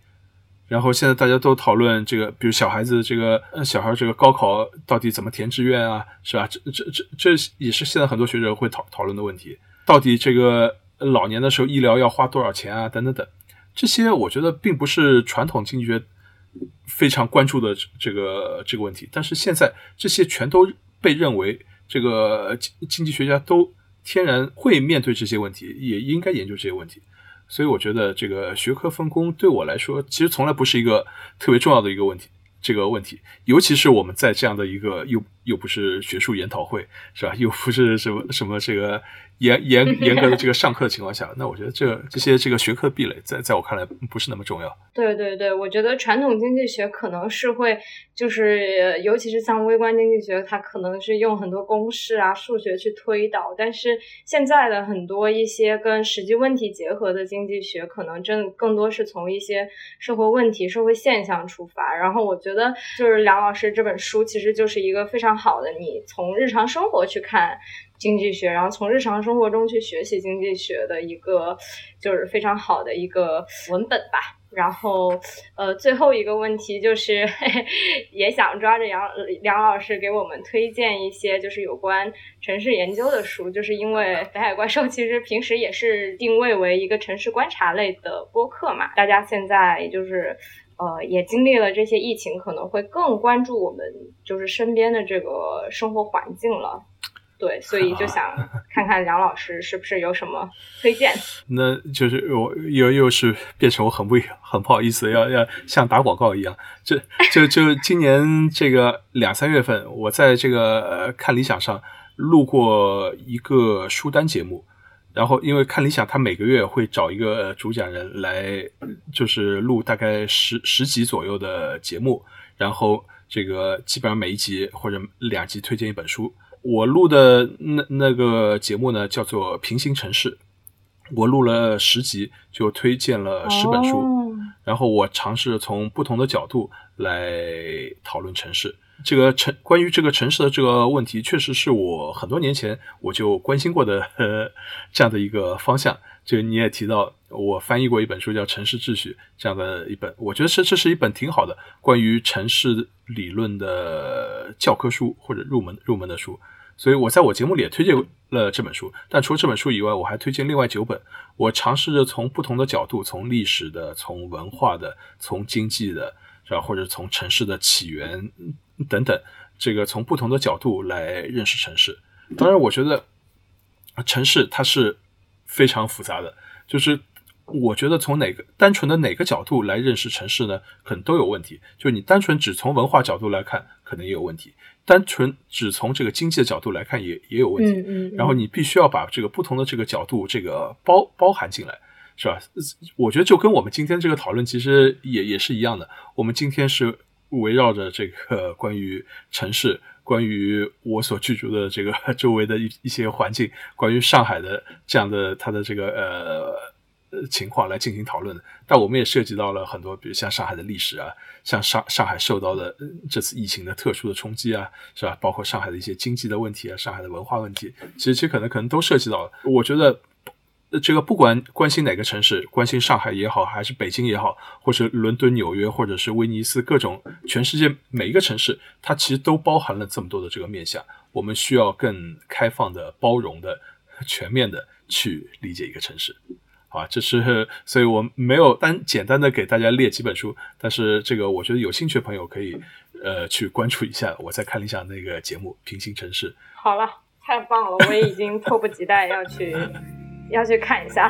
Speaker 2: 然后现在大家都讨论这个，比如小孩子这个，小孩这个高考到底怎么填志愿啊，是吧？这这这这也是现在很多学者会讨讨论的问题。到底这个老年的时候医疗要花多少钱啊？等等等，这些我觉得并不是传统经济学非常关注的这个这个问题。但是现在这些全都被认为这个经经济学家都天然会面对这些问题，也应该研究这些问题。所以我觉得这个学科分工对我来说，其实从来不是一个特别重要的一个问题。这个问题，尤其是我们在这样的一个又又不是学术研讨会，是吧？又不是什么什么这个严严严格的这个上课的情况下，那我觉得这这些这个学科壁垒，在在我看来不是那么重要。
Speaker 1: 对对对，我觉得传统经济学可能是会，就是尤其是像微观经济学，它可能是用很多公式啊、数学去推导，但是现在的很多一些跟实际问题结合的经济学，可能真更多是从一些社会问题、社会现象出发。然后我觉。觉得就是梁老师这本书其实就是一个非常好的，你从日常生活去看经济学，然后从日常生活中去学习经济学的一个就是非常好的一个文本吧。然后呃，最后一个问题就是嘿 [laughs] 也想抓着杨梁老师给我们推荐一些就是有关城市研究的书，就是因为北海怪兽其实平时也是定位为一个城市观察类的播客嘛，大家现在就是。呃，也经历了这些疫情，可能会更关注我们就是身边的这个生活环境了。对，所以就想 [laughs] 看看梁老师是不是有什么推荐。
Speaker 2: 那就是我又又是变成我很不 [laughs] 很不好意思，要要像打广告一样。[laughs] 就就就今年这个两三月份，我在这个呃看理想上录过一个书单节目。然后，因为看理想，他每个月会找一个主讲人来，就是录大概十十集左右的节目。然后，这个基本上每一集或者两集推荐一本书。我录的那那个节目呢，叫做《平行城市》。我录了十集，就推荐了十本书。然后，我尝试从不同的角度来讨论城市。这个城关于这个城市的这个问题，确实是我很多年前我就关心过的 [laughs] 这样的一个方向。就你也提到，我翻译过一本书叫《城市秩序》这样的一本，我觉得这这是一本挺好的关于城市理论的教科书或者入门入门的书。所以我在我节目里也推荐了这本书。但除了这本书以外，我还推荐另外九本。我尝试着从不同的角度，从历史的、从文化的、从经济的，是吧？或者从城市的起源。等等，这个从不同的角度来认识城市。当然，我觉得城市它是非常复杂的。就是我觉得从哪个单纯的哪个角度来认识城市呢，可能都有问题。就是你单纯只从文化角度来看，可能也有问题；单纯只从这个经济的角度来看，也也有问题。
Speaker 1: 嗯嗯。
Speaker 2: 然后你必须要把这个不同的这个角度这个包包含进来，是吧？我觉得就跟我们今天这个讨论其实也也是一样的。我们今天是。围绕着这个 [laughs] 关于城市，关于我所居住的这个 [laughs] 周围的一一些环境，关于上海的这样的它的这个呃情况来进行讨论的。但我们也涉及到了很多，比如像上海的历史啊，像上上海受到的这次疫情的特殊的冲击啊，是吧？包括上海的一些经济的问题啊，上海的文化问题，其实其实可能可能都涉及到了。我觉得。这个不管关心哪个城市，关心上海也好，还是北京也好，或者伦敦、纽约，或者是威尼斯，各种全世界每一个城市，它其实都包含了这么多的这个面相。我们需要更开放的、包容的、[laughs] 全面的去理解一个城市。啊，这是，所以我没有单简单的给大家列几本书，但是这个我觉得有兴趣的朋友可以呃去关注一下我在看理想那个节目《平行城市》。
Speaker 1: 好了，太棒了，我已经迫不及待要去。要去看一下，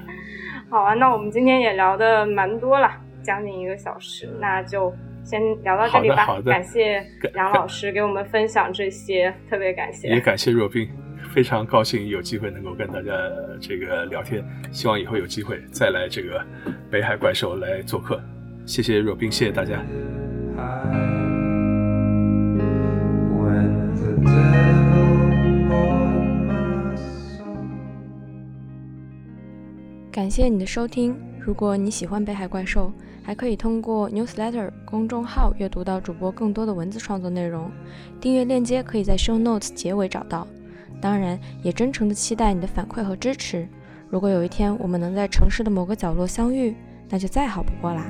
Speaker 1: [laughs] 好啊，那我们今天也聊的蛮多了，将近一个小时，那就先聊到这里吧。感谢杨老师给我们分享这些，特别感谢。
Speaker 2: 也感谢若冰，非常高兴有机会能够跟大家这个聊天，希望以后有机会再来这个北海怪兽来做客。谢谢若冰，谢谢大家。
Speaker 3: 感谢你的收听。如果你喜欢北海怪兽，还可以通过 Newsletter 公众号阅读到主播更多的文字创作内容。订阅链接可以在 Show Notes 结尾找到。当然，也真诚的期待你的反馈和支持。如果有一天我们能在城市的某个角落相遇，那就再好不过啦。